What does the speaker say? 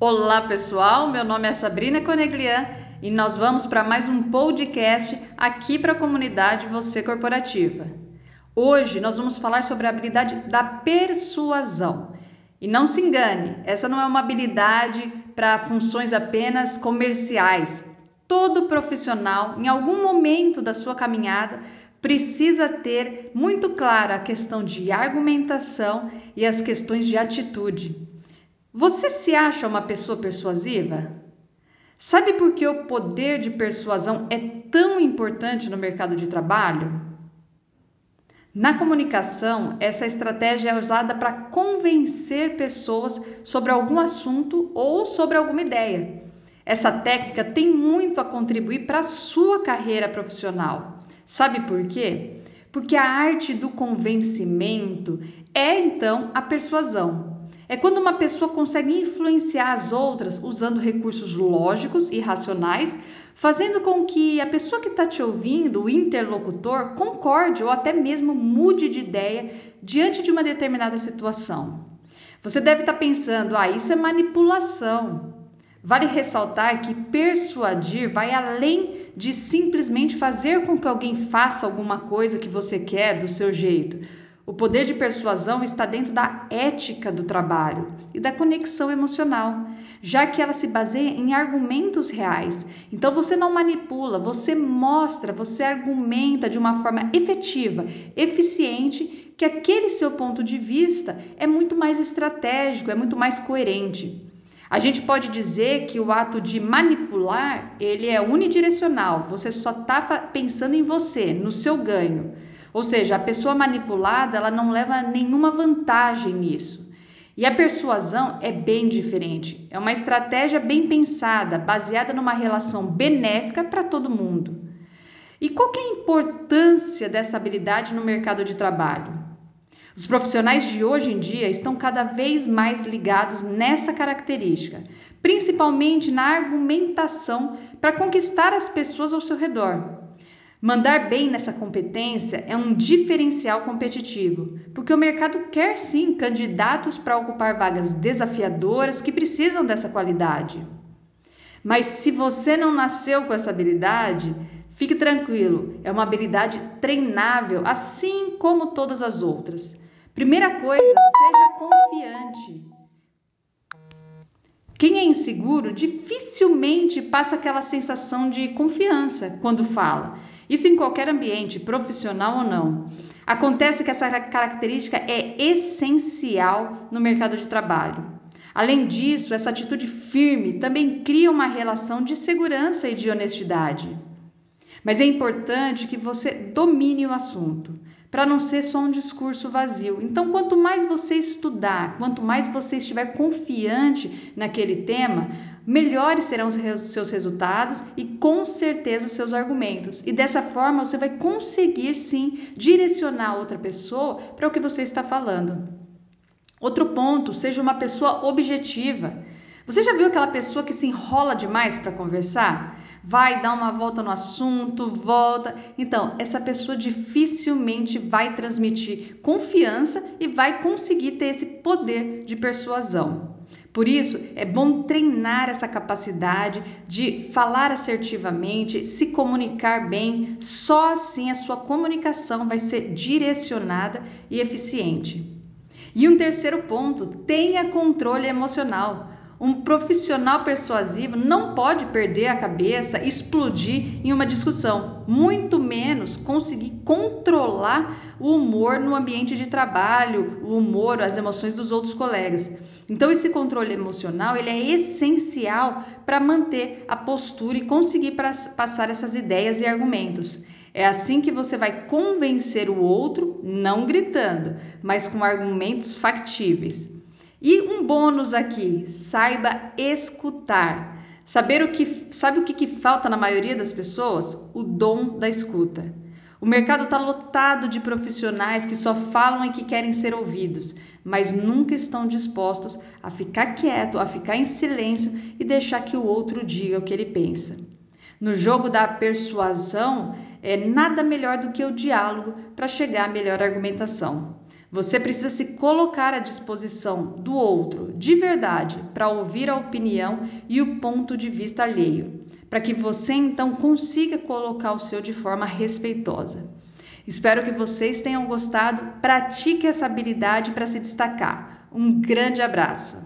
Olá pessoal, meu nome é Sabrina Coneglian e nós vamos para mais um podcast aqui para a comunidade Você Corporativa. Hoje nós vamos falar sobre a habilidade da persuasão. E não se engane, essa não é uma habilidade para funções apenas comerciais. Todo profissional, em algum momento da sua caminhada, precisa ter muito clara a questão de argumentação e as questões de atitude. Você se acha uma pessoa persuasiva? Sabe por que o poder de persuasão é tão importante no mercado de trabalho? Na comunicação, essa estratégia é usada para convencer pessoas sobre algum assunto ou sobre alguma ideia. Essa técnica tem muito a contribuir para a sua carreira profissional. Sabe por quê? Porque a arte do convencimento é então a persuasão. É quando uma pessoa consegue influenciar as outras usando recursos lógicos e racionais, fazendo com que a pessoa que está te ouvindo, o interlocutor, concorde ou até mesmo mude de ideia diante de uma determinada situação. Você deve estar tá pensando, ah, isso é manipulação. Vale ressaltar que persuadir vai além de simplesmente fazer com que alguém faça alguma coisa que você quer do seu jeito o poder de persuasão está dentro da ética do trabalho e da conexão emocional, já que ela se baseia em argumentos reais. Então você não manipula, você mostra, você argumenta de uma forma efetiva, eficiente, que aquele seu ponto de vista é muito mais estratégico, é muito mais coerente. A gente pode dizer que o ato de manipular, ele é unidirecional, você só está pensando em você, no seu ganho. Ou seja, a pessoa manipulada, ela não leva nenhuma vantagem nisso. E a persuasão é bem diferente. É uma estratégia bem pensada, baseada numa relação benéfica para todo mundo. E qual é a importância dessa habilidade no mercado de trabalho? Os profissionais de hoje em dia estão cada vez mais ligados nessa característica, principalmente na argumentação para conquistar as pessoas ao seu redor. Mandar bem nessa competência é um diferencial competitivo, porque o mercado quer sim candidatos para ocupar vagas desafiadoras que precisam dessa qualidade. Mas se você não nasceu com essa habilidade, fique tranquilo, é uma habilidade treinável, assim como todas as outras. Primeira coisa, seja confiante. Quem é inseguro dificilmente passa aquela sensação de confiança quando fala. Isso em qualquer ambiente, profissional ou não. Acontece que essa característica é essencial no mercado de trabalho. Além disso, essa atitude firme também cria uma relação de segurança e de honestidade. Mas é importante que você domine o assunto, para não ser só um discurso vazio. Então, quanto mais você estudar, quanto mais você estiver confiante naquele tema, melhores serão os seus resultados e com certeza os seus argumentos. E dessa forma você vai conseguir sim direcionar outra pessoa para o que você está falando. Outro ponto, seja uma pessoa objetiva. Você já viu aquela pessoa que se enrola demais para conversar? Vai dar uma volta no assunto, volta. Então, essa pessoa dificilmente vai transmitir confiança e vai conseguir ter esse poder de persuasão. Por isso, é bom treinar essa capacidade de falar assertivamente, se comunicar bem. Só assim a sua comunicação vai ser direcionada e eficiente. E um terceiro ponto: tenha controle emocional. Um profissional persuasivo não pode perder a cabeça, explodir em uma discussão, muito menos conseguir controlar o humor no ambiente de trabalho, o humor, as emoções dos outros colegas. Então esse controle emocional, ele é essencial para manter a postura e conseguir passar essas ideias e argumentos. É assim que você vai convencer o outro, não gritando, mas com argumentos factíveis. E um bônus aqui, saiba escutar. Saber o que sabe o que, que falta na maioria das pessoas? O dom da escuta. O mercado está lotado de profissionais que só falam e que querem ser ouvidos, mas nunca estão dispostos a ficar quieto, a ficar em silêncio e deixar que o outro diga o que ele pensa. No jogo da persuasão, é nada melhor do que o diálogo para chegar à melhor argumentação. Você precisa se colocar à disposição do outro de verdade para ouvir a opinião e o ponto de vista alheio, para que você então consiga colocar o seu de forma respeitosa. Espero que vocês tenham gostado. Pratique essa habilidade para se destacar. Um grande abraço!